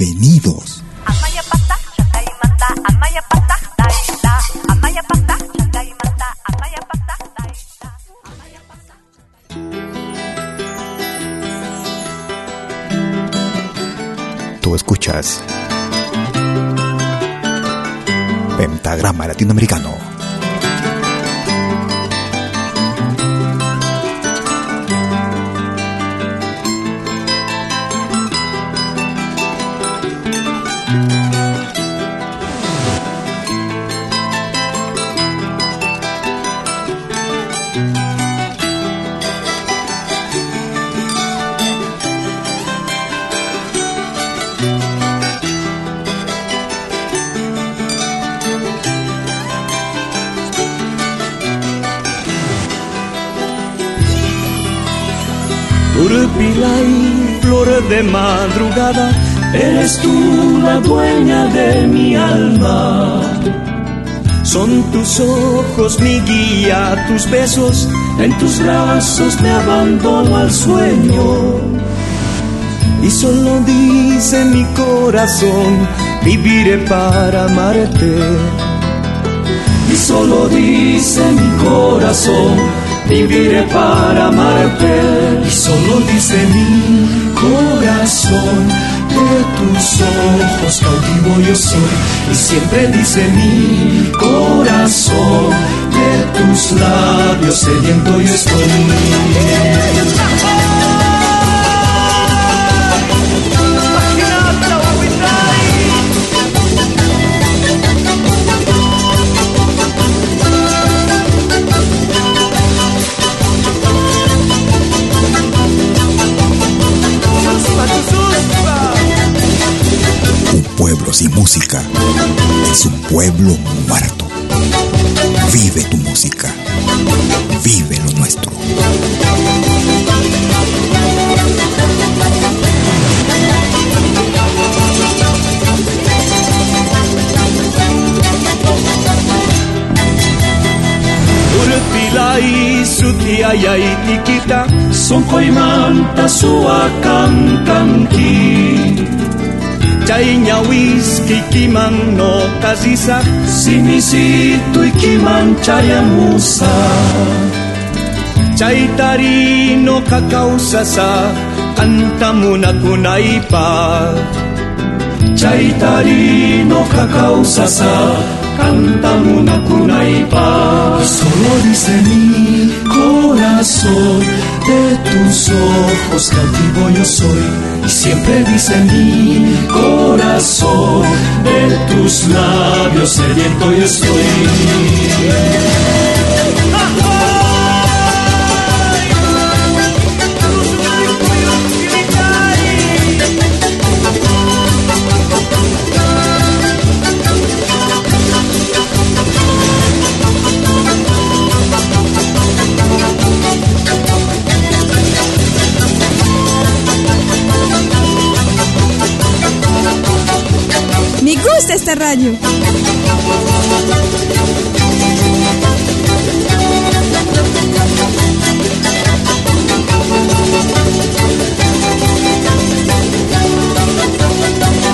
Bienvenidos. Tú escuchas Pentagrama Latinoamericano. De madrugada, eres tú la dueña de mi alma. Son tus ojos mi guía, tus besos, en tus brazos me abandono al sueño. Y solo dice mi corazón, viviré para amarte. Y solo dice mi corazón, viviré para amarte. Y solo dice mi corazón, de tus ojos cautivo yo soy. Y siempre dice mi corazón, de tus labios sediento yo estoy. Pueblo muerto. Vive tu música. Vive lo nuestro. Urpilai sutiayai tikita son koimanta suakan kanki Chaiña whisky kiman no kasisa Simisito y kiman chayamusa Chaitari no kakausasa Kantamuna kunaipa Chaitari no kakausasa Kantamuna kunaipa Solo dice mi corazón De tus ojos cautivo yo soy siempre dice mi corazón, de tus labios sediento yo estoy.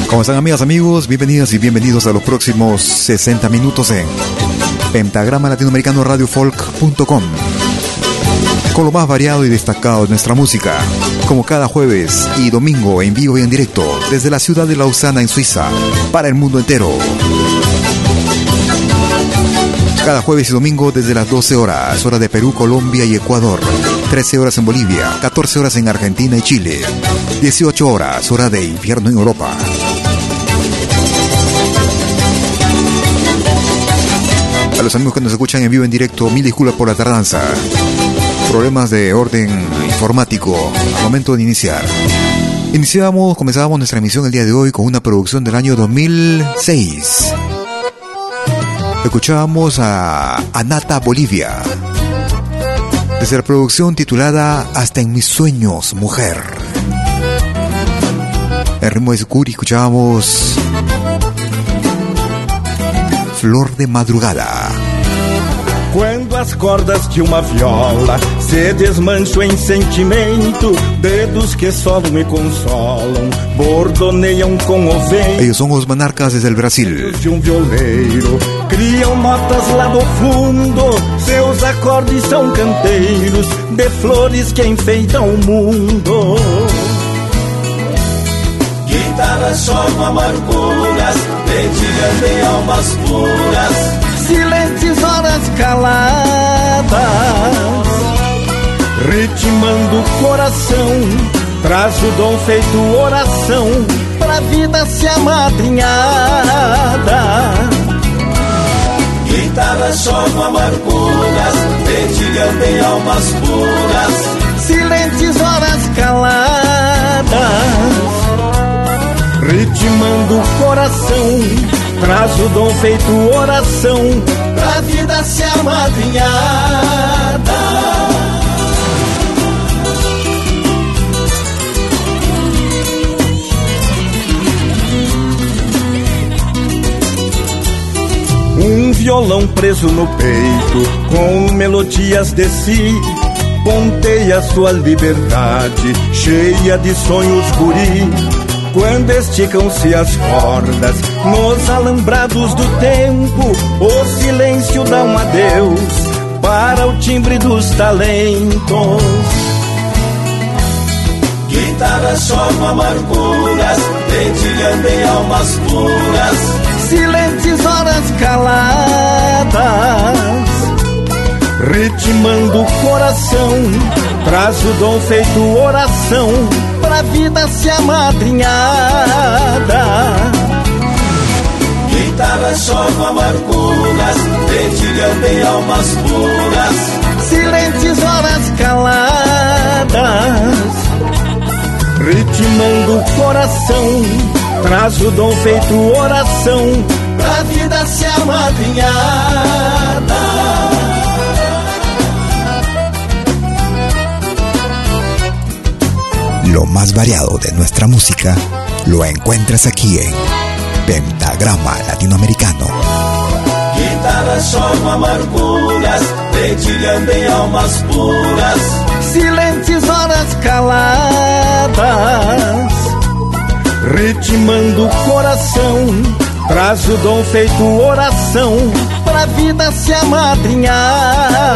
¿Cómo están amigas, amigos? Bienvenidas y bienvenidos a los próximos 60 minutos en Pentagrama Latinoamericano Radio Folk.com con lo más variado y destacado de nuestra música como cada jueves y domingo en vivo y en directo desde la ciudad de Lausana en Suiza, para el mundo entero. Cada jueves y domingo desde las 12 horas, hora de Perú, Colombia y Ecuador. 13 horas en Bolivia, 14 horas en Argentina y Chile. 18 horas, hora de invierno en Europa. A los amigos que nos escuchan en vivo en directo, mil disculpas por la tardanza problemas de orden informático momento de iniciar. Iniciamos, comenzábamos nuestra emisión el día de hoy con una producción del año 2006. Escuchábamos a Anata Bolivia. Desde la producción titulada Hasta en mis sueños, mujer. El ritmo de Sukuri escuchábamos Flor de Madrugada. Quando as cordas de uma viola se desmancham em sentimento, dedos que só me consolam, bordoneiam com o vento. Ellos son os monarcas desde el Brasil. De um violeiro, criam notas lá do fundo, seus acordes são canteiros de flores que enfeitam o mundo. Guitarras só amarguras, dedilhas em almas puras silentes horas caladas, ritmando o coração, traz o dom feito oração, pra vida se amadrinhada. Guitarra só com amarguras, dedilhando em almas puras, silentes horas caladas, ritmando o coração Traz o dom feito oração Pra vida se amadrinhada Um violão preso no peito, com melodias de si, ponteia sua liberdade, cheia de sonhos guri. Quando esticam-se as cordas nos alambrados do tempo, o silêncio dá um adeus para o timbre dos talentos. Guitarra só com amarguras, dedilhando em almas puras, silentes horas caladas, ritmando o coração, traz o dom feito oração pra vida se amadrinhada. Guitarra só com amarguras, dedilhando em almas puras, silentes horas caladas, ritmando o coração, traz o dom feito oração, pra vida se amadrinhada. Lo más variado de nuestra música lo encuentras aquí en Pentagrama Latinoamericano. Guitarras son amarguras, dedilhando em almas puras. Silentes horas caladas, ritmando o coração. Traz o dom feito oração, pra vida se amadrinhada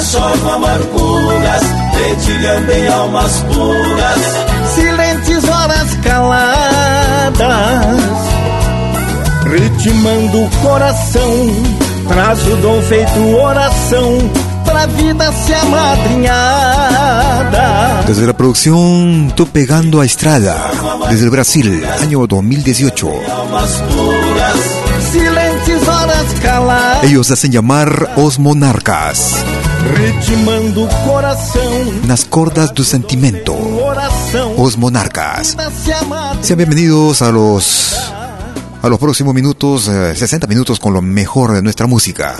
só com amarguras, dedilhando em almas puras. Silentes horas caladas, ritmando o coração, traz o dom feito oração. Vida se amadrinhada. Desde la producción Tú Pegando a Estrada, desde el Brasil, año 2018. Silentes horas caladas. Ellos hacen llamar Os Monarcas. Nas cordas do sentimento. Os Monarcas. Sean bienvenidos a los a los próximos minutos, 60 eh, minutos con lo mejor de nuestra música.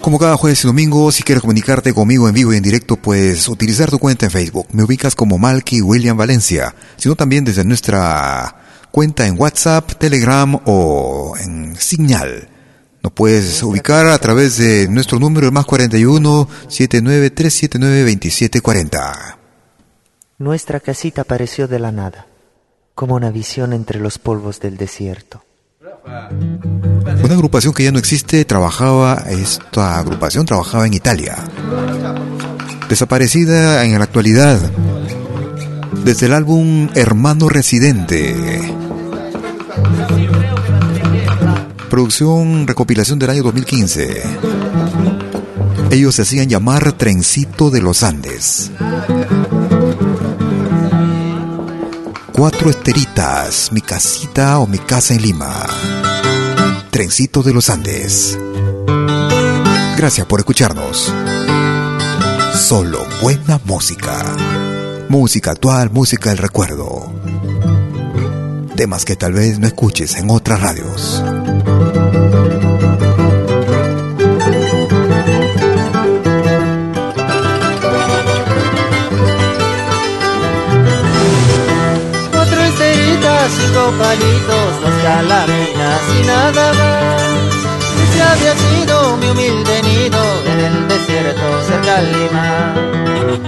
Como cada jueves y domingo, si quieres comunicarte conmigo en vivo y en directo, puedes utilizar tu cuenta en Facebook. Me ubicas como Malky William Valencia, sino también desde nuestra cuenta en WhatsApp, Telegram o en Signal. Nos puedes ubicar a través de nuestro número más 41 79 379 2740. Nuestra casita apareció de la nada, como una visión entre los polvos del desierto. Una agrupación que ya no existe trabajaba, esta agrupación trabajaba en Italia. Desaparecida en la actualidad. Desde el álbum Hermano Residente. Producción recopilación del año 2015. Ellos se hacían llamar Trencito de los Andes. Cuatro esteritas, mi casita o mi casa en Lima. Trencito de los Andes. Gracias por escucharnos. Solo buena música. Música actual, música del recuerdo. Temas que tal vez no escuches en otras radios. Palitos, dos calaminas y nada más. Ese había sido mi humilde nido en el desierto cerca de Lima.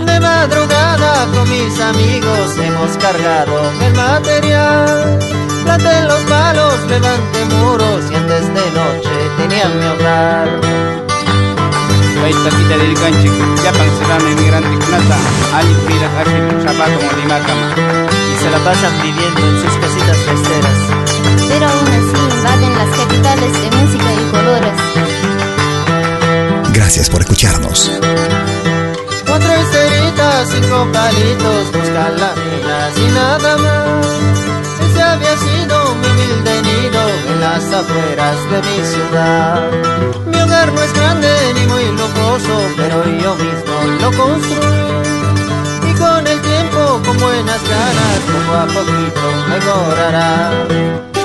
De madrugada con mis amigos hemos cargado el material. Planté los palos, levanté muros y antes Baita kita del canche, ya serrano inmigrante kunata, ali pira haki zapato como limakama se la pasan viviendo en sus casitas festeras. Pero aún así invaden las capitales de música y colores. Gracias por escucharnos. Cuatro esteritas, cinco palitos, dos calaminas y nada más. Ese había sido mi humilde nido en las afueras de mi ciudad. No es grande ni muy lujoso, pero yo mismo lo construí con el tiempo, con buenas ganas, poco a poquito mejorará.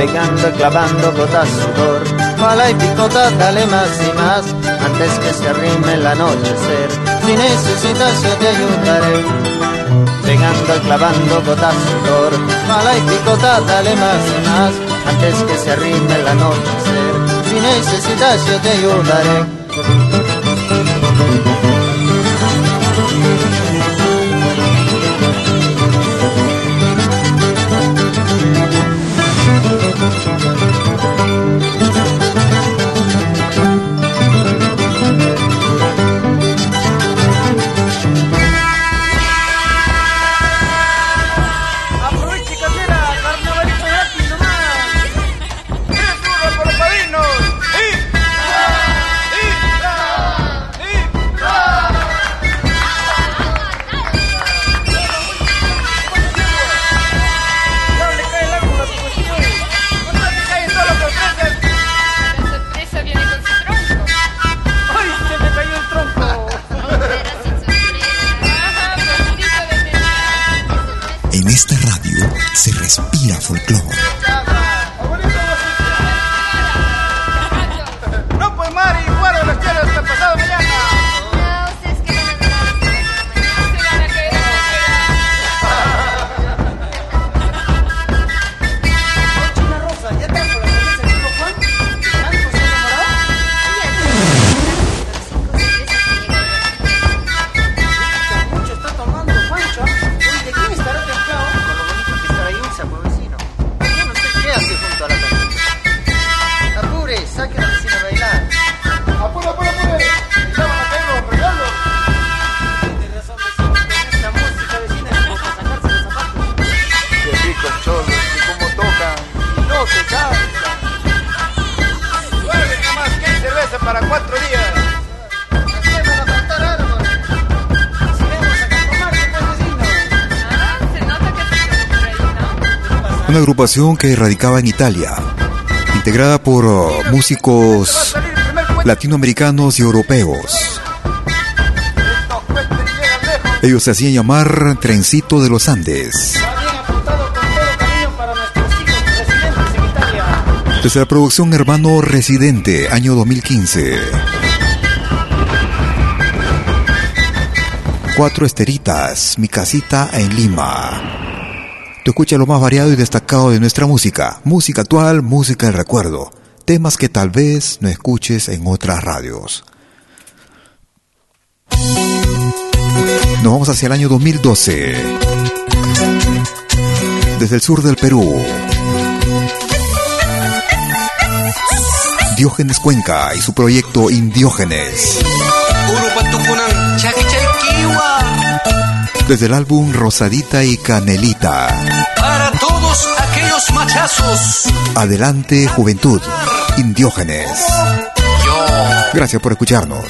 Pegando, clavando gotas sudor, pala y picota, dale más y más, antes que se arrime el anochecer. Si necesitas yo te ayudaré. Pegando, clavando gotas sudor, pala y picota, dale más y más, antes que se arrime el anochecer. Si necesitas yo te ayudaré. Agrupación que radicaba en Italia, integrada por uh, músicos latinoamericanos y europeos. Ellos se hacían llamar Trencito de los Andes. Desde la producción Hermano Residente, año 2015. Cuatro Esteritas, mi casita en Lima. Tú escuchas lo más variado y destacado de nuestra música. Música actual, música del recuerdo. Temas que tal vez no escuches en otras radios. Nos vamos hacia el año 2012. Desde el sur del Perú. Diógenes Cuenca y su proyecto Indiógenes. Desde el álbum Rosadita y Canelita. Para todos aquellos machazos. Adelante, juventud. Indiógenes. Gracias por escucharnos.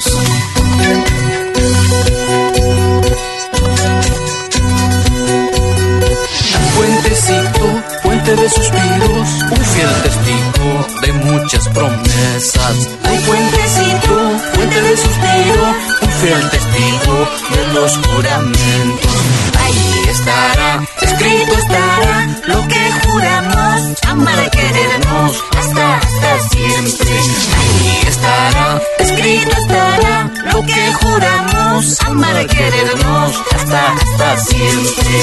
Puentecito, puente de suspiros, un fiel testigo de muchas promesas. Hay puentecito, puente de suspiros, fiel testigo de los juramentos. Ahí estará, escrito estará lo que juramos, amar querernos hasta, hasta siempre. Ahí estará, escrito estará lo que juramos, amar querernos hasta, hasta siempre.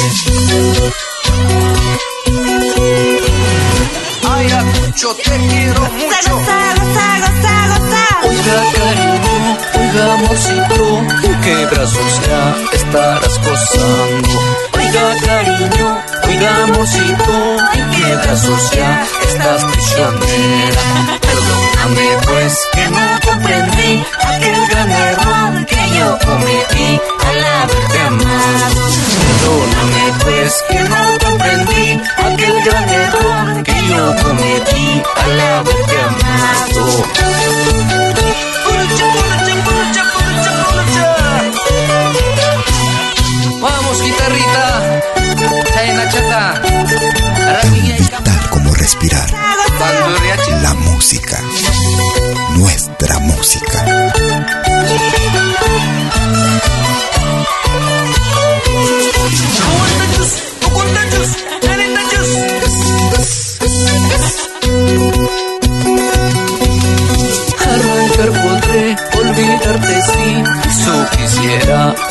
Ay, Acucho, te quiero mucho. Oiga, cariño, oiga, amorcito, ¿en qué brazos ya estarás gozando? Oiga, cariño, oiga, amorcito, ¿en qué brazos ya estás prisionera? Perdóname, pues, que no comprendí aquel gran error yo cometí al haberte amado. Perdóname, pues, que no comprendí aquel gran error que yo cometí al haberte amado. Vamos, guitarrita. Chayna chata. Vital como respirar. La música. Nuestra música.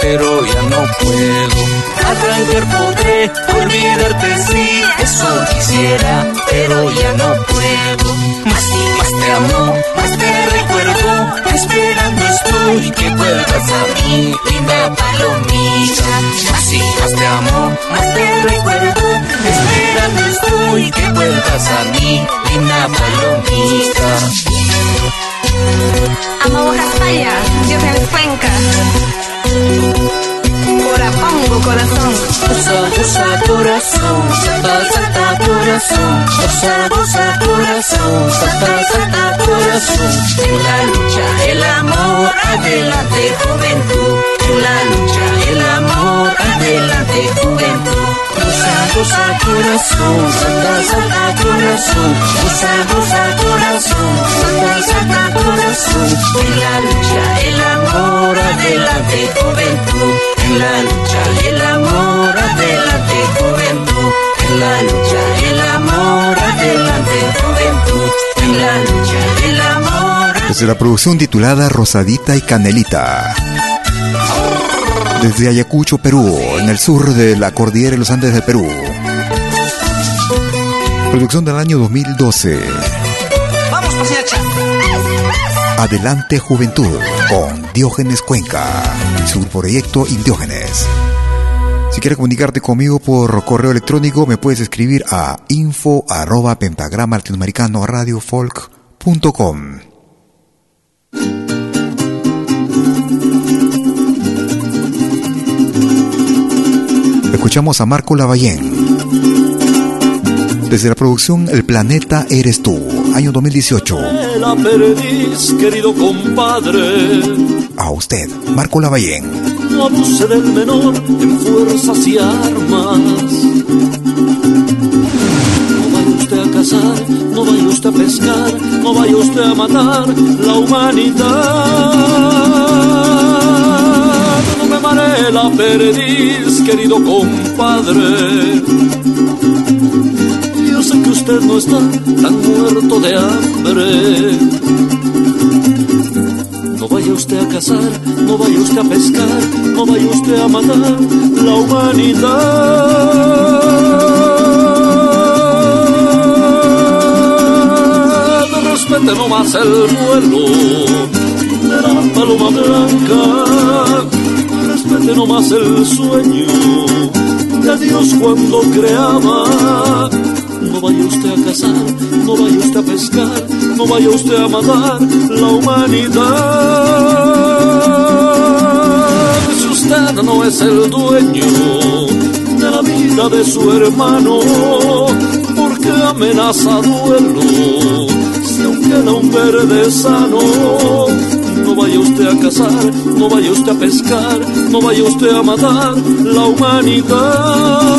Pero ya no puedo. Arrancar podré, olvidarte sí, eso quisiera, pero ya no puedo. Más y más te amo, más te recuerdo, esperando estoy que vuelvas a mí, linda palomita. Más y más te amo, más te recuerdo, esperando estoy que vuelvas a mí, linda palomita. Amo Raspaya, Dios en Cuenca. Cora pongo corazón. Goza, goza corazón, salta, salta corazón, goza, goza corazón, salta, salta corazón. En la lucha el amor, adelante juventud. En la lucha el amor, adelante juventud. Goza, goza corazón, salta, salta corazón, goza, goza corazón, salta, salta corazón. En la lucha el amor, adelante juventud. En la lucha el amor, adelante juventud. En la lucha el amor, adelante juventud. En la lucha el amor. Desde la producción titulada Rosadita y Canelita. Desde Ayacucho, Perú, en el sur de la cordillera de los Andes de Perú. Producción del año 2012. Vamos. Adelante Juventud con Diógenes Cuenca su proyecto Indiógenes. Si quieres comunicarte conmigo por correo electrónico, me puedes escribir a info arroba pentagrama latinoamericano radiofolk.com. Escuchamos a Marco Lavallén. Desde la producción El Planeta Eres Tú, año 2018. La perdiz, querido compadre. A usted, Marco Lavallén. No abuse del menor en fuerzas y armas. No vaya usted a cazar, no vaya usted a pescar, no vaya usted a matar la humanidad. Mare la perdiz, querido compadre. Yo sé que usted no está tan muerto de hambre. No vaya usted a cazar, no vaya usted a pescar, no vaya usted a matar la humanidad. Respete nomás el vuelo de la paloma blanca, respete nomás el sueño de Dios cuando creaba no vaya usted a cazar, no vaya usted a pescar, no vaya usted a matar la humanidad. Si usted no es el dueño de la vida de su hermano, porque amenaza duelo, si aún queda un verde sano. No vaya usted a cazar, no vaya usted a pescar, no vaya usted a matar la humanidad.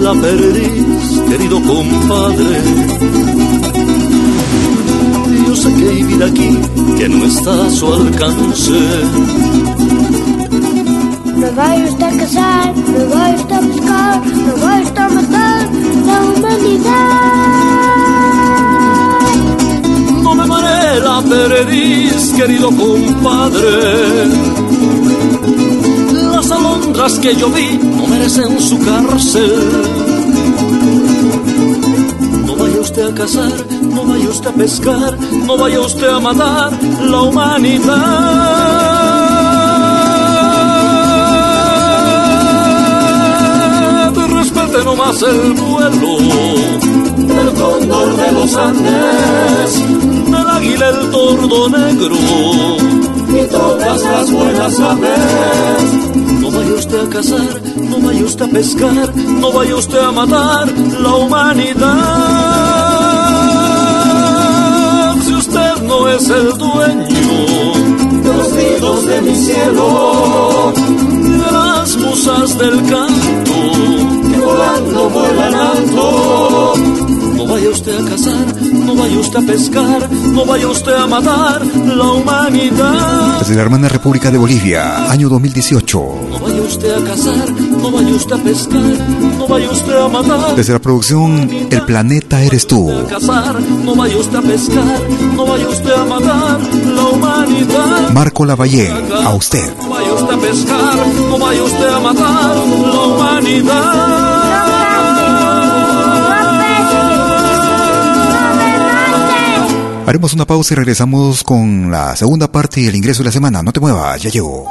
la perdiz, su alcance. No vaya usted a casar, no vaya usted a buscar, no vaya usted a matar la humanidad. No me mare la perdiz, querido compadre las alondras que yo vi no merecen su cárcel. No usted a cazar, no vaya usted a pescar, no vaya usted a matar la humanidad. Respete nomás el vuelo del cóndor de los Andes, del águila el tordo negro y todas las buenas aves. No vaya usted a cazar, no vaya usted a pescar, no vaya usted a matar la humanidad. Es el dueño de los nidos de mi cielo, de las musas del canto, que volando vuelan alto. No vaya usted a cazar, no vaya usted a pescar, no vaya usted a matar la humanidad. Desde la hermana República de Bolivia, año 2018. No vaya usted a cazar, no vaya usted a pescar, no vaya usted a matar. Desde la producción El planeta eres tú. No vaya usted a cazar, no vaya usted a pescar, no vaya usted a matar la humanidad. Marco Lavallén, a usted. No vaya usted a pescar, no vaya usted a matar la humanidad. Haremos una pausa y regresamos con la segunda parte y el ingreso de la semana. No te muevas, ya llego.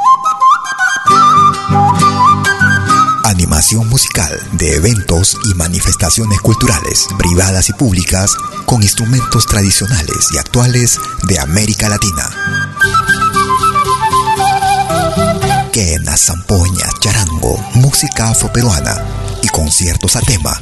Animación musical de eventos y manifestaciones culturales, privadas y públicas, con instrumentos tradicionales y actuales de América Latina. Quena, zampoña, charango, música afroperuana y conciertos a tema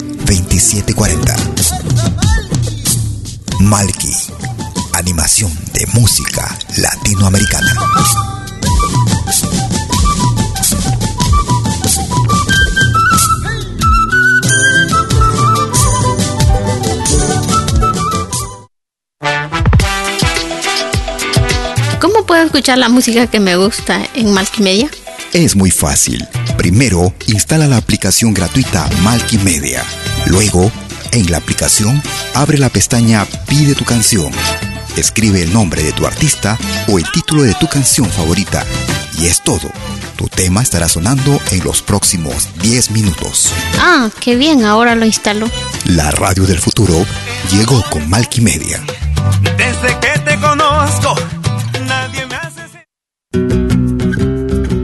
2740. Malky, animación de música latinoamericana. ¿Cómo puedo escuchar la música que me gusta en Media? Es muy fácil. Primero, instala la aplicación gratuita Media. Luego, en la aplicación, abre la pestaña Pide tu canción. Escribe el nombre de tu artista o el título de tu canción favorita. Y es todo. Tu tema estará sonando en los próximos 10 minutos. Ah, qué bien, ahora lo instalo. La radio del futuro llegó con Media.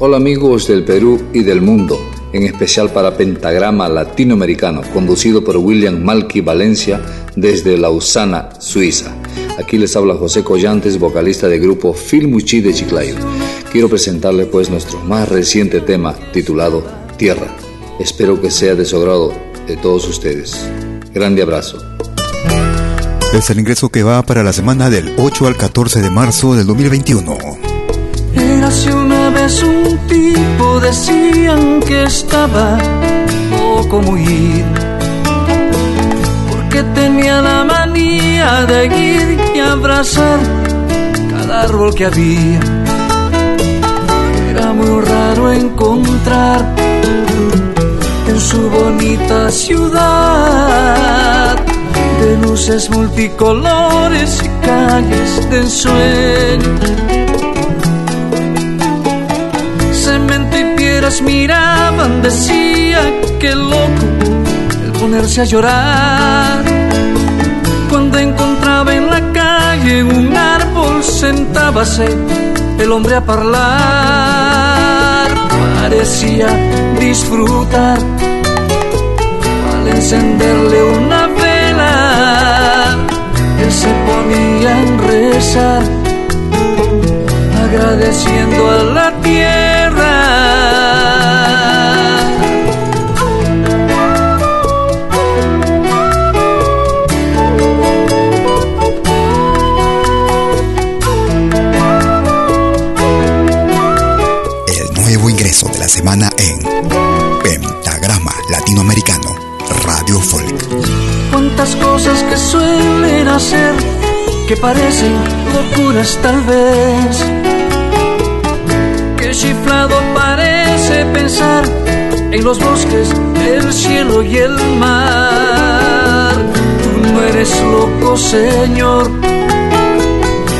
Hola amigos del Perú y del mundo, en especial para Pentagrama Latinoamericano, conducido por William Malky Valencia desde Lausana, Suiza. Aquí les habla José Collantes, vocalista del grupo Filmuchi de Chiclayo. Quiero presentarles pues nuestro más reciente tema titulado Tierra. Espero que sea de su agrado de todos ustedes. Grande abrazo. Es el ingreso que va para la semana del 8 al 14 de marzo del 2021. Una vez un tipo, decían que estaba poco muy porque tenía la manía de ir y abrazar cada árbol que había. Era muy raro encontrar en su bonita ciudad de luces multicolores y calles de ensueño miraban, decía que loco el ponerse a llorar. Cuando encontraba en la calle un árbol, sentábase el hombre a hablar. Parecía disfrutar al encenderle una vela. Él se ponía a rezar agradeciendo a la tierra. Que parecen locuras tal vez. Qué chiflado parece pensar en los bosques, el cielo y el mar. Tú no eres loco, Señor.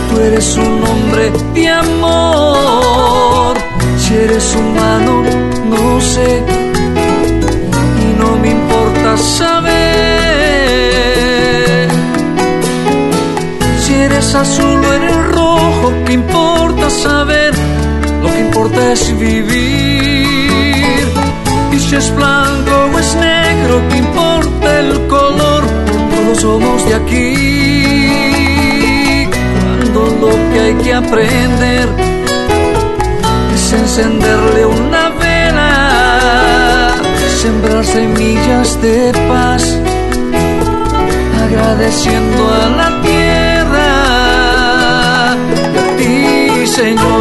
Tú eres un hombre de amor. Si eres humano, no sé. Y no me importa saber. es azul o eres rojo, ¿qué importa saber? Lo que importa es vivir. Y si es blanco o es negro, ¿qué importa el color? Todos somos de aquí. Cuando lo que hay que aprender es encenderle una vela, sembrar semillas de paz, agradeciendo a la tierra Señor.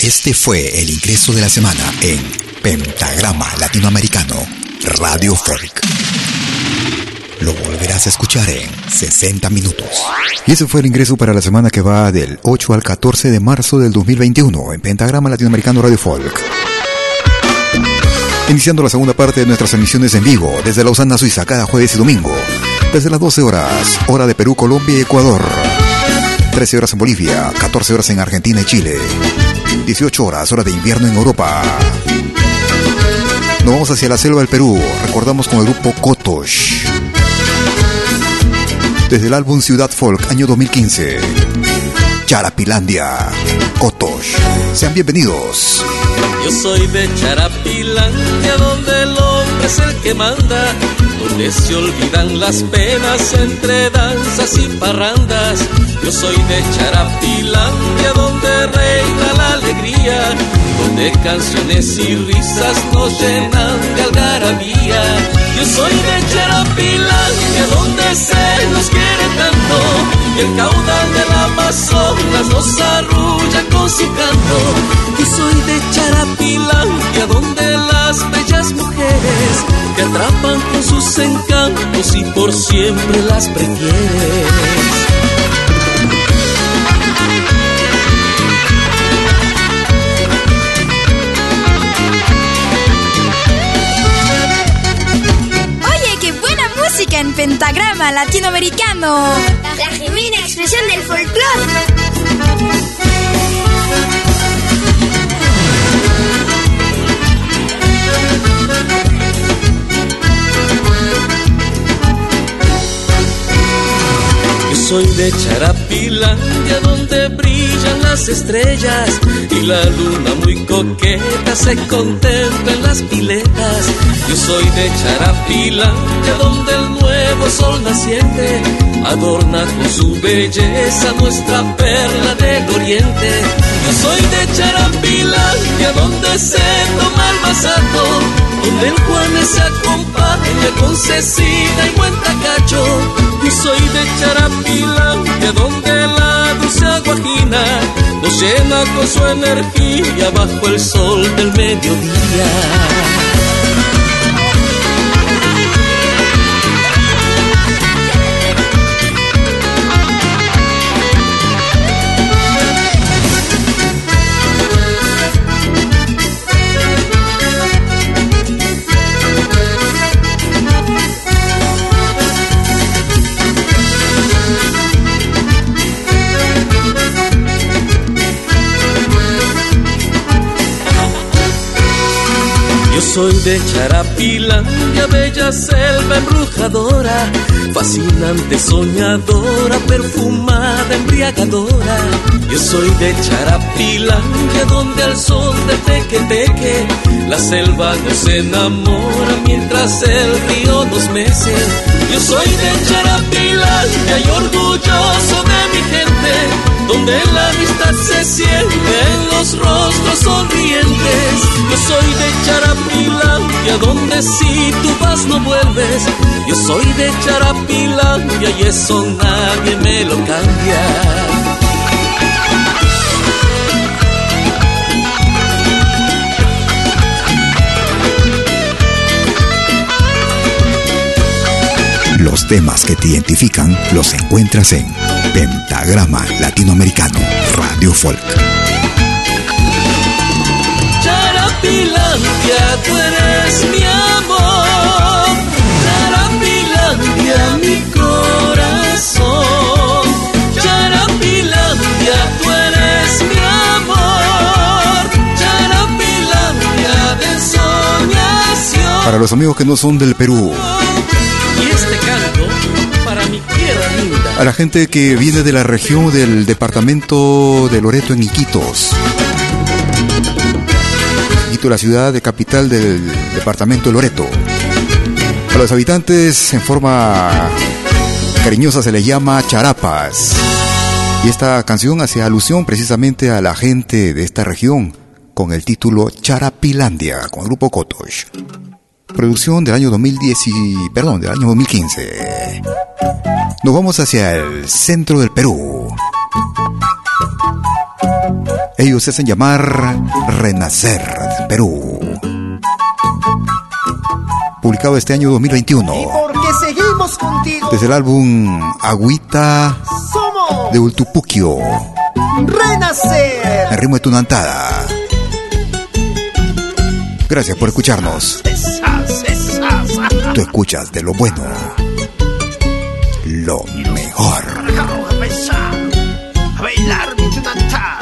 Este fue el ingreso de la semana en Pentagrama Latinoamericano Radio Folk. Lo volverás a escuchar en 60 minutos. Y ese fue el ingreso para la semana que va del 8 al 14 de marzo del 2021 en Pentagrama Latinoamericano Radio Folk. Iniciando la segunda parte de nuestras emisiones en vivo desde Lausana, Suiza, cada jueves y domingo. Desde las 12 horas, hora de Perú, Colombia y Ecuador. 13 horas en Bolivia, 14 horas en Argentina y Chile. 18 horas, hora de invierno en Europa. Nos vamos hacia la selva del Perú. Recordamos con el grupo Kotosh. Desde el álbum Ciudad Folk, año 2015. Charapilandia. Kotosh. Sean bienvenidos. Yo soy de Charapilandia, donde el es el que manda, donde se olvidan las penas entre danzas y parrandas. Yo soy de Charapilandia, donde reina la alegría, donde canciones y risas nos llenan de algarabía. Yo soy de Charapilandia, donde se nos quiere tanto, y el caudal del Amazonas nos arrulla con su canto. Yo soy de Charapilandia, donde las bellas mujeres te atrapan con sus encantos y por siempre las prefieres. Oye, qué buena música en pentagrama latinoamericano. La genuina expresión del folclore. Soy de Charapilandia donde brillan las estrellas y la luna muy coqueta se contempla en las piletas. Yo soy de Charapilandia donde el nuevo sol naciente adorna con su belleza nuestra perla del oriente. Yo soy de Charapilandia donde se toma el masato, donde el Juanes se acompaña con Cecina y buen tacacho. Yo soy de Charapilandia donde la dulce aguajina nos llena con su energía bajo el sol del mediodía. Soy de Charapilandia, bella selva embrujadora, fascinante, soñadora, perfumada, embriagadora. Yo soy de Charapilandia, donde al son de teque la selva nos enamora mientras el río nos mece. Yo soy de Charapilandia y orgulloso de mi gente, donde la amistad se siente en los rostros sonrientes. Yo soy de Charapilandia, donde si tú vas no vuelves. Yo soy de Charapilandia y eso nadie me lo cambia. Temas que te identifican los encuentras en Pentagrama Latinoamericano Radio Folk. Charapilandia, tú eres mi amor. Charapilandia, mi corazón. Charapilandia, tú eres mi amor. Charapilandia de soñación. Para los amigos que no son del Perú, A la gente que viene de la región del departamento de Loreto en Iquitos. Iquitos, la ciudad de capital del departamento de Loreto. A los habitantes en forma cariñosa se les llama charapas. Y esta canción hace alusión precisamente a la gente de esta región con el título Charapilandia con el grupo Kotosh. Producción del año 2010 y, perdón, del año 2015. Nos vamos hacia el centro del Perú. Ellos se hacen llamar Renacer Perú. Publicado este año 2021. Porque seguimos contigo. Desde el álbum Agüita de Ultupuquio. Renacer. El ritmo de Tunantada. Gracias por escucharnos. Tú escuchas de lo bueno. Mejor. A bailar mi tunantada.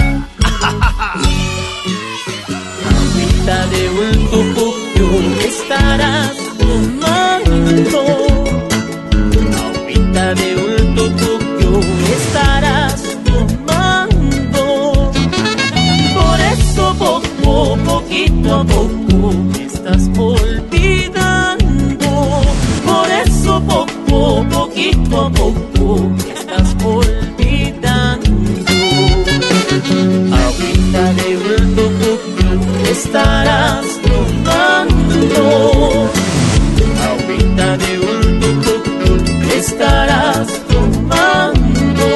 Agüita de Ultupuquio estarás tomando. Agüita de Ultupuquio estarás tomando. Por eso poco, poquito a poco me estás olvidando. Por eso poco, poquito a poco estás olvidando. Agüita de Ultupuquio estarás tomando. Agüita de Ultupuquio estarás tomando.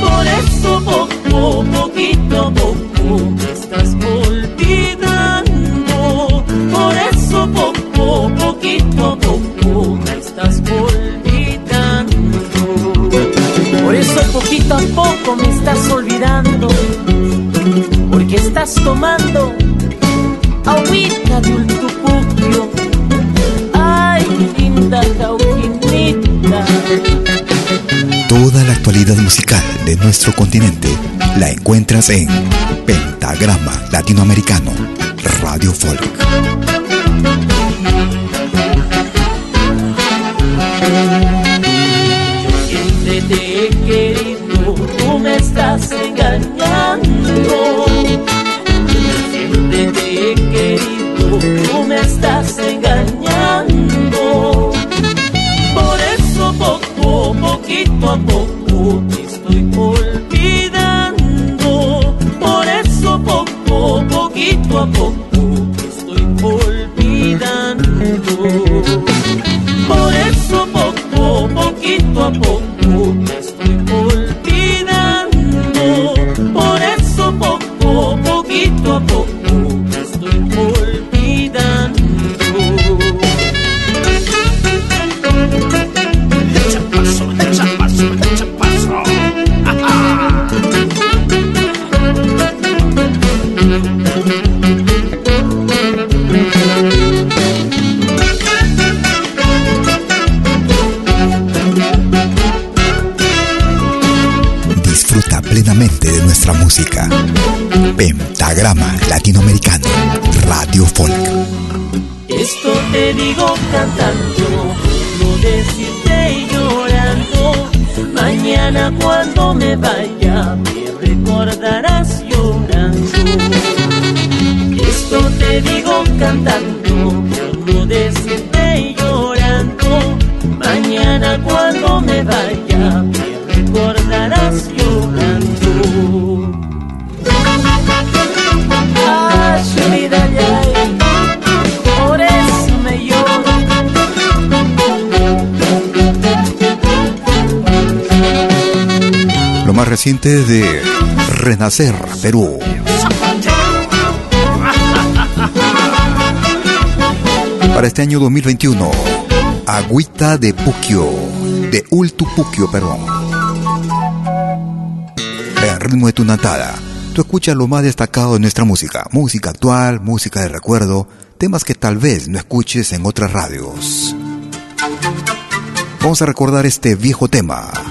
Por eso poco, poquito poco estás olvidando. Por eso poco, poquito me estás olvidando. Porque estás tomando agüita de ultupuquio. Ay, linda cauquinita. Toda la actualidad musical de nuestro continente la encuentras en Pentagrama Latinoamericano, Radio Folk. Poco te estoy olvidando. Por eso poco, poquito a poco Pentagrama Latinoamericano, Radio Folk. Esto te digo cantando, no decirte llorando. Mañana cuando me vaya me recordarás llorando. Esto te digo cantando, no decirte llorando. Mañana cuando me vaya más reciente de Renacer Perú. Para este año 2021, Agüita de Puquio, de Ultupuquio, perdón. El ritmo de tu natada. Tú escuchas lo más destacado de nuestra música. Música actual, música de recuerdo, temas que tal vez no escuches en otras radios. Vamos a recordar este viejo tema.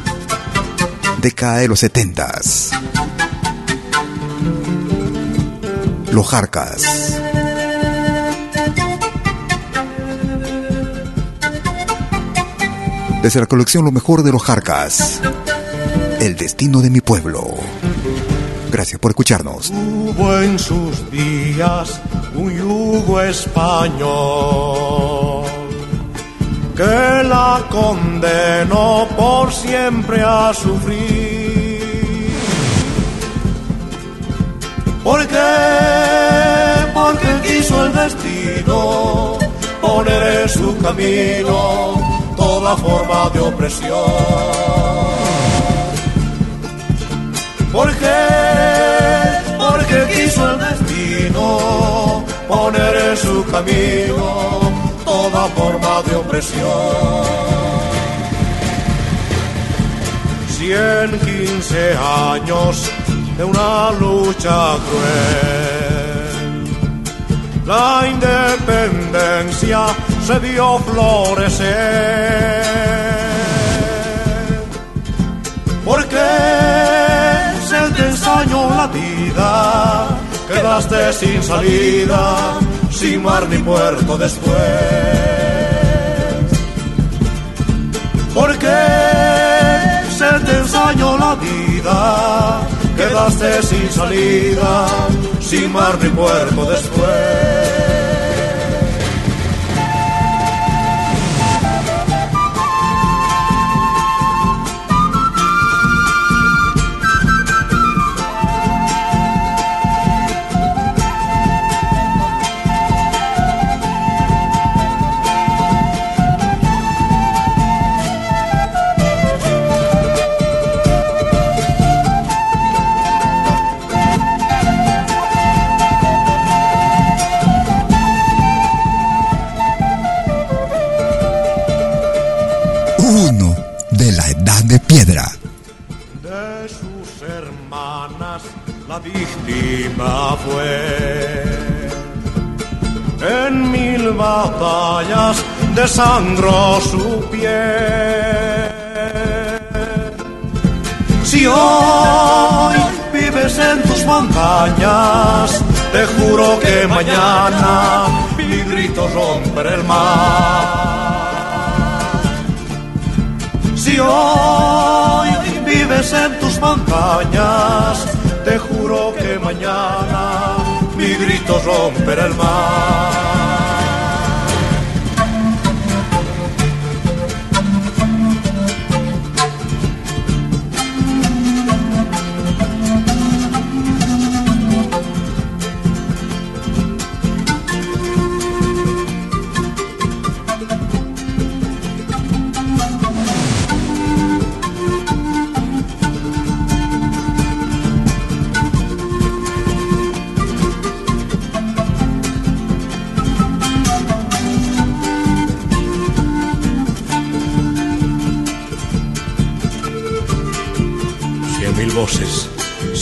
Década de los setentas. Los Jarcas. Desde la colección Lo mejor de los Jarcas. El destino de mi pueblo. Gracias por escucharnos. Hubo en sus días un yugo español condenó por siempre a sufrir. ¿Por qué? Porque quiso el destino poner en su camino toda forma de opresión. ¿Por qué? Porque quiso el destino poner en su camino toda forma de opresión. Cien, quince años de una lucha cruel. La independencia se vio florecer. ¿Por qué se te ensañó la vida? Quedaste sin salida, sin mar ni puerto después. ¿Por qué se te ensañó la vida? Quedaste sin salida, sin mar ni puerto después. En mil batallas desangró su piel. Si hoy vives en tus montañas, te juro que mañana mi grito romperá el mar. Si hoy vives en tus montañas, te juro que mañana mi grito romperá el mar.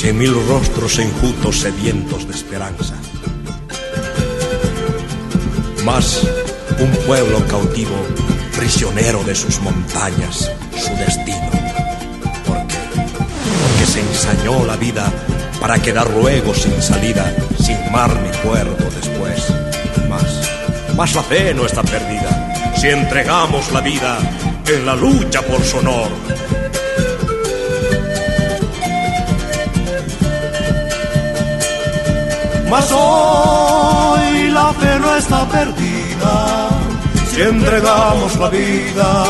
Cien mil rostros enjutos sedientos de esperanza. Más un pueblo cautivo, prisionero de sus montañas, su destino. ¿Por qué? Porque se ensañó la vida para quedar luego sin salida, sin mar ni puerto después. Más, más la fe no está perdida si entregamos la vida en la lucha por su honor. Mas hoy la fe no está perdida si entregamos la vida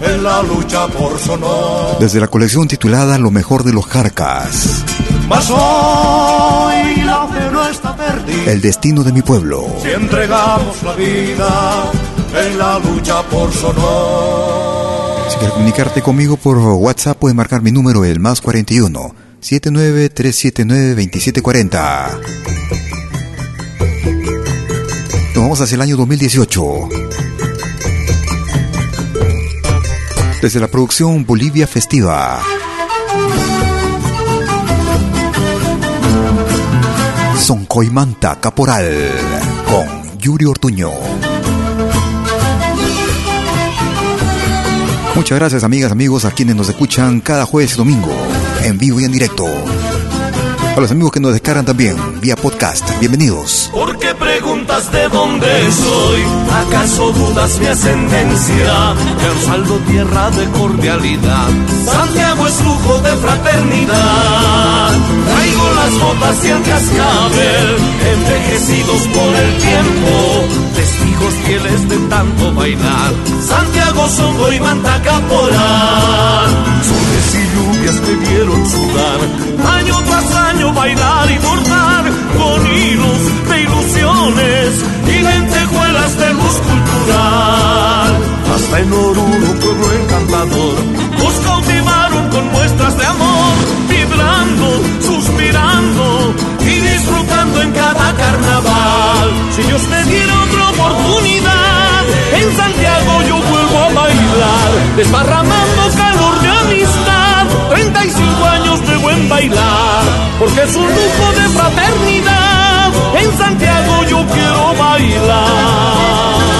en la lucha por su honor. Desde la colección titulada Lo mejor de los Jarcas. Mas hoy la fe no está perdida El destino de mi pueblo. si entregamos la vida en la lucha por su honor. Si quieres comunicarte conmigo por WhatsApp, puedes marcar mi número, el más 41 79379 2740. Nos vamos hacia el año 2018. Desde la producción Bolivia Festiva. Son Coimanta Caporal con Yuri Ortuño. Muchas gracias amigas, amigos, a quienes nos escuchan cada jueves y domingo, en vivo y en directo. A los amigos que nos descargan también vía podcast, bienvenidos. ¿Por qué preguntas de dónde soy? ¿Acaso dudas mi ascendencia? El saldo tierra de cordialidad. Santiago es lujo de fraternidad. Traigo las botas y el cascabel, envejecidos por el tiempo. Testigos fieles de tanto bailar. Santiago, Songo y Manta Caporal. Lluvias me vieron sudar. Año tras año bailar y bordar con hilos de ilusiones y lentejuelas de luz cultural. Hasta en Oruro, pueblo encantador, nos cautivaron con muestras de amor, vibrando, suspirando y disfrutando en cada carnaval. Si Dios me diera otra oportunidad, en Santiago yo vuelvo a bailar, desparramando calor de amistad, 35 años de buen bailar, porque es un lujo de fraternidad, en Santiago yo quiero bailar.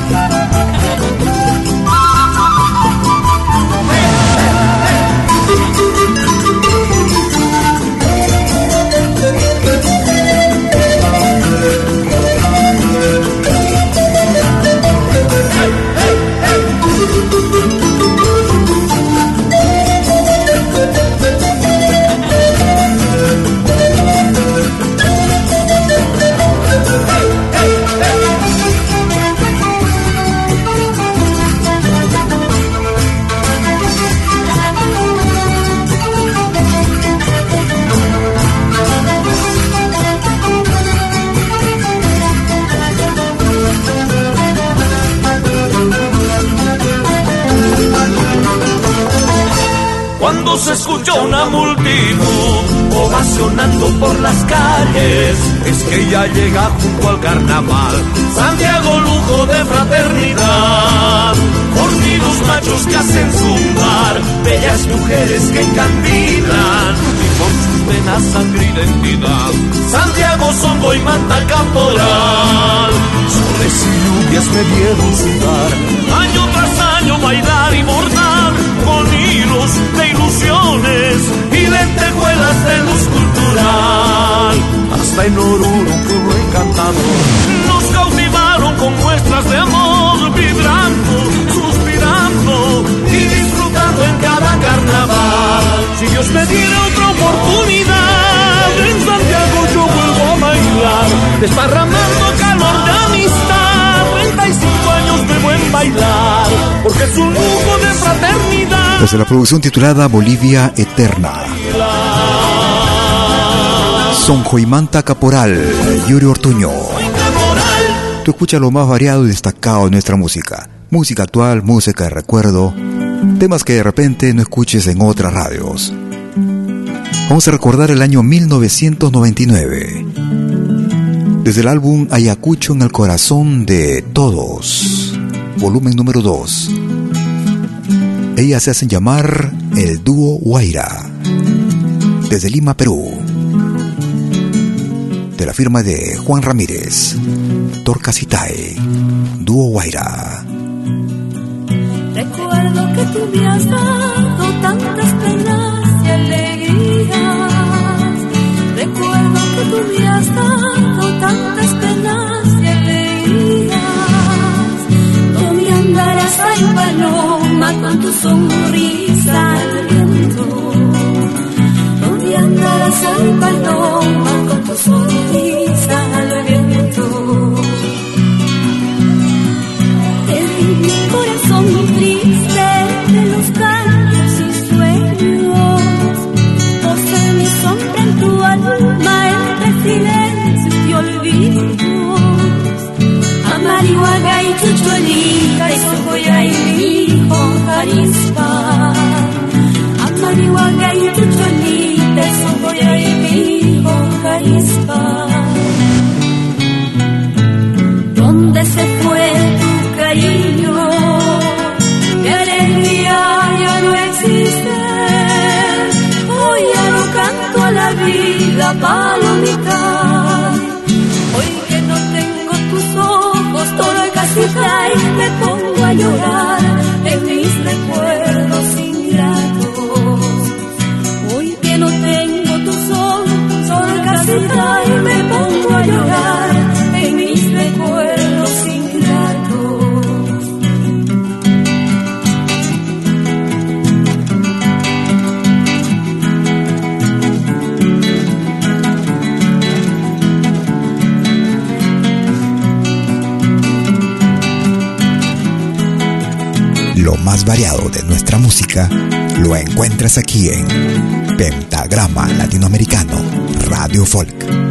Se escuchó una multitud ovacionando por las calles, es que ya llega junto al carnaval. Santiago, lujo de fraternidad. Fornidos machos que hacen zumbar, bellas mujeres que encandilan. Y por sus venas sangre identidad. Santiago, Songo y Manta Caporal. Y lluvias me vieron sudar. Año tras año bailar y bordar con hilos de ilusiones y lentejuelas de luz cultural. Hasta en Oruro, pueblo encantador, nos cautivaron con muestras de amor, vibrando, suspirando y Desde la producción titulada Bolivia Eterna. Son Joimanta Caporal, Yuri Ortuño. Tú escuchas lo más variado y destacado de nuestra música. Música actual, música de recuerdo, temas que de repente no escuches en otras radios. Vamos a recordar el año 1999. Desde el álbum Ayacucho en el corazón de todos, volumen número 2. Ellas se hacen llamar el dúo Guaira, desde Lima, Perú. De la firma de Juan Ramírez, Torcasitae, dúo Guaira. Recuerdo que tú con tu sonrisa al viento? ¿Dónde andarás, ay paloma, con tu peaceful. Aquí en Pentagrama Latinoamericano Radio Folk.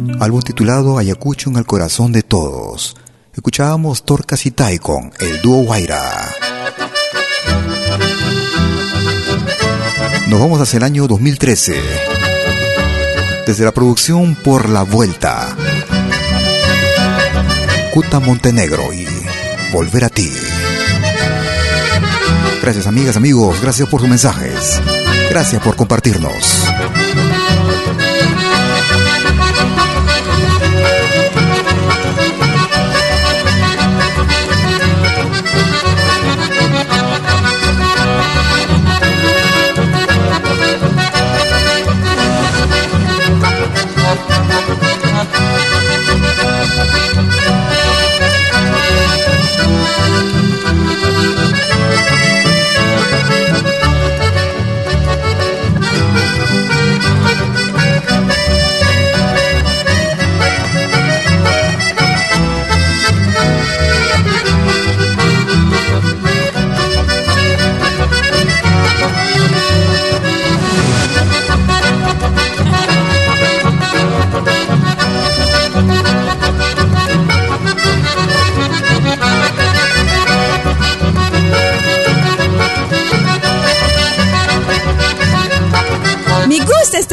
Álbum titulado Ayacucho en el corazón de todos. Escuchábamos Torcas y con el dúo Guaira. Nos vamos hacia el año 2013. Desde la producción Por la Vuelta. Cuta Montenegro y Volver a ti. Gracias amigas, amigos, gracias por sus mensajes. Gracias por compartirnos.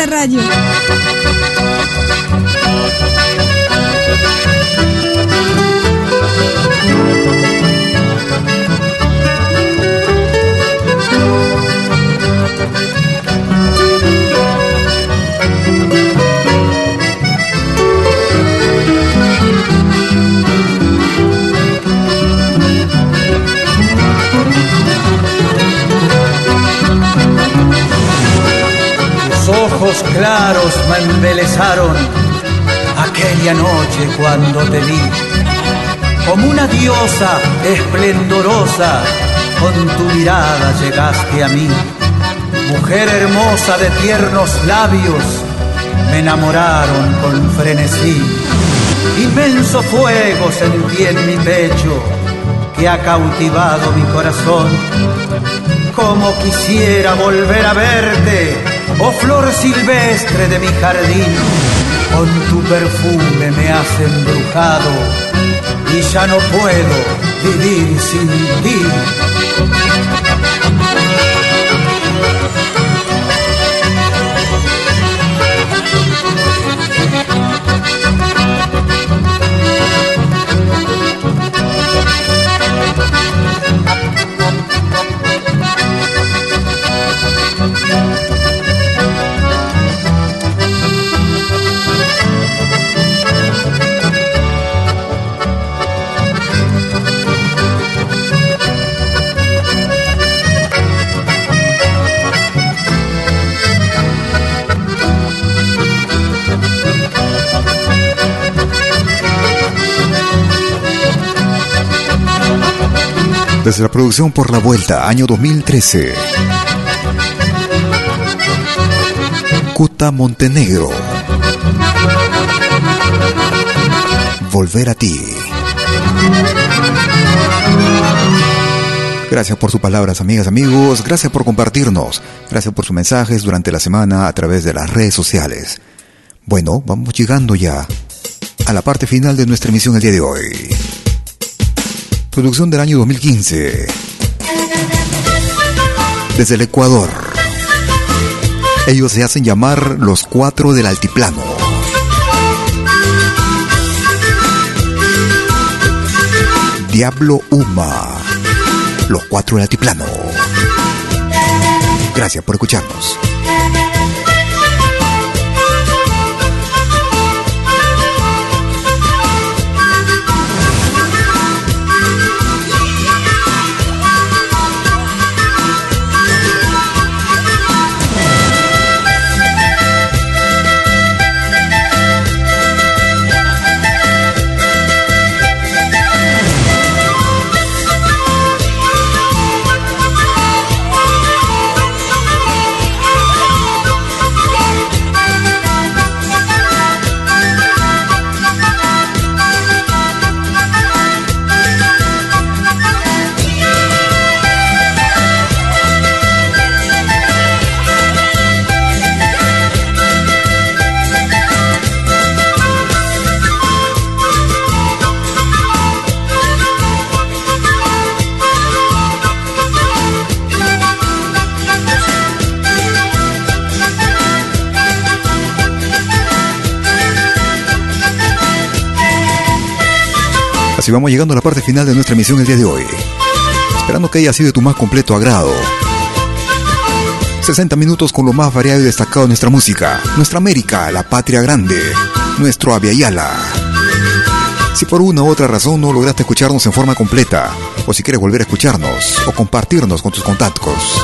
Radio. Claros me embelezaron aquella noche cuando te vi. Como una diosa esplendorosa, con tu mirada llegaste a mí. Mujer hermosa de tiernos labios, me enamoraron con frenesí. Inmenso fuego sentí en mi pecho que ha cautivado mi corazón. Como quisiera volver a verte oh flor silvestre de mi jardín, con tu perfume me has embrujado y ya no puedo vivir sin ti. Desde la producción Por la Vuelta, año 2013. Cuta Montenegro. Volver a ti. Gracias por sus palabras, amigas, amigos. Gracias por compartirnos. Gracias por sus mensajes durante la semana a través de las redes sociales. Bueno, vamos llegando ya a la parte final de nuestra emisión el día de hoy. Producción del año 2015. Desde el Ecuador. Ellos se hacen llamar los cuatro del altiplano. Diablo Uma los cuatro del altiplano. Gracias por escucharnos. Y vamos llegando a la parte final de nuestra emisión el día de hoy. Esperando que haya sido de tu más completo agrado. 60 minutos con lo más variado y destacado de nuestra música, nuestra América, la patria grande, nuestro Aviala. Si por una u otra razón no lograste escucharnos en forma completa, o si quieres volver a escucharnos, o compartirnos con tus contactos,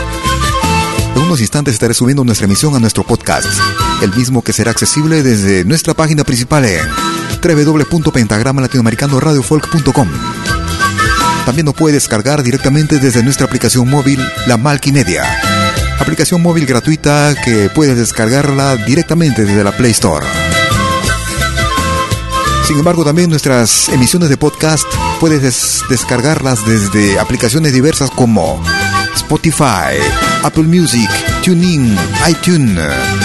en unos instantes estaré subiendo nuestra emisión a nuestro podcast, el mismo que será accesible desde nuestra página principal en www.pentagramalatinoamericanoradiofolk.com. También nos puede descargar directamente desde nuestra aplicación móvil, la Media. Aplicación móvil gratuita que puedes descargarla directamente desde la Play Store. Sin embargo, también nuestras emisiones de podcast puedes descargarlas desde aplicaciones diversas como Spotify, Apple Music, TuneIn, iTunes,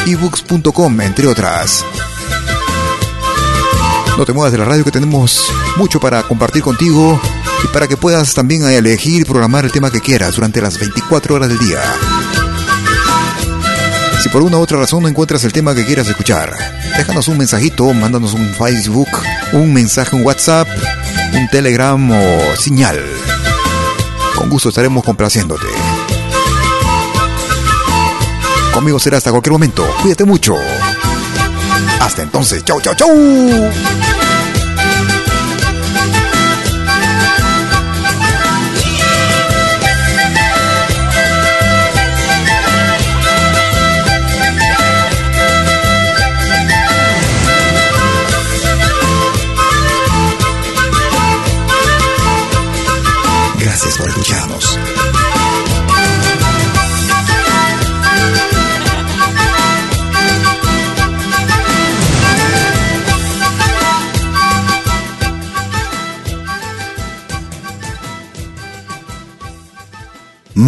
ebooks.com, entre otras. No te muevas de la radio que tenemos mucho para compartir contigo y para que puedas también elegir y programar el tema que quieras durante las 24 horas del día. Si por una u otra razón no encuentras el tema que quieras escuchar, déjanos un mensajito, mándanos un Facebook, un mensaje, un WhatsApp, un Telegram o señal. Con gusto estaremos complaciéndote. Conmigo será hasta cualquier momento. Cuídate mucho. Hasta entonces. Chau, chau, chau.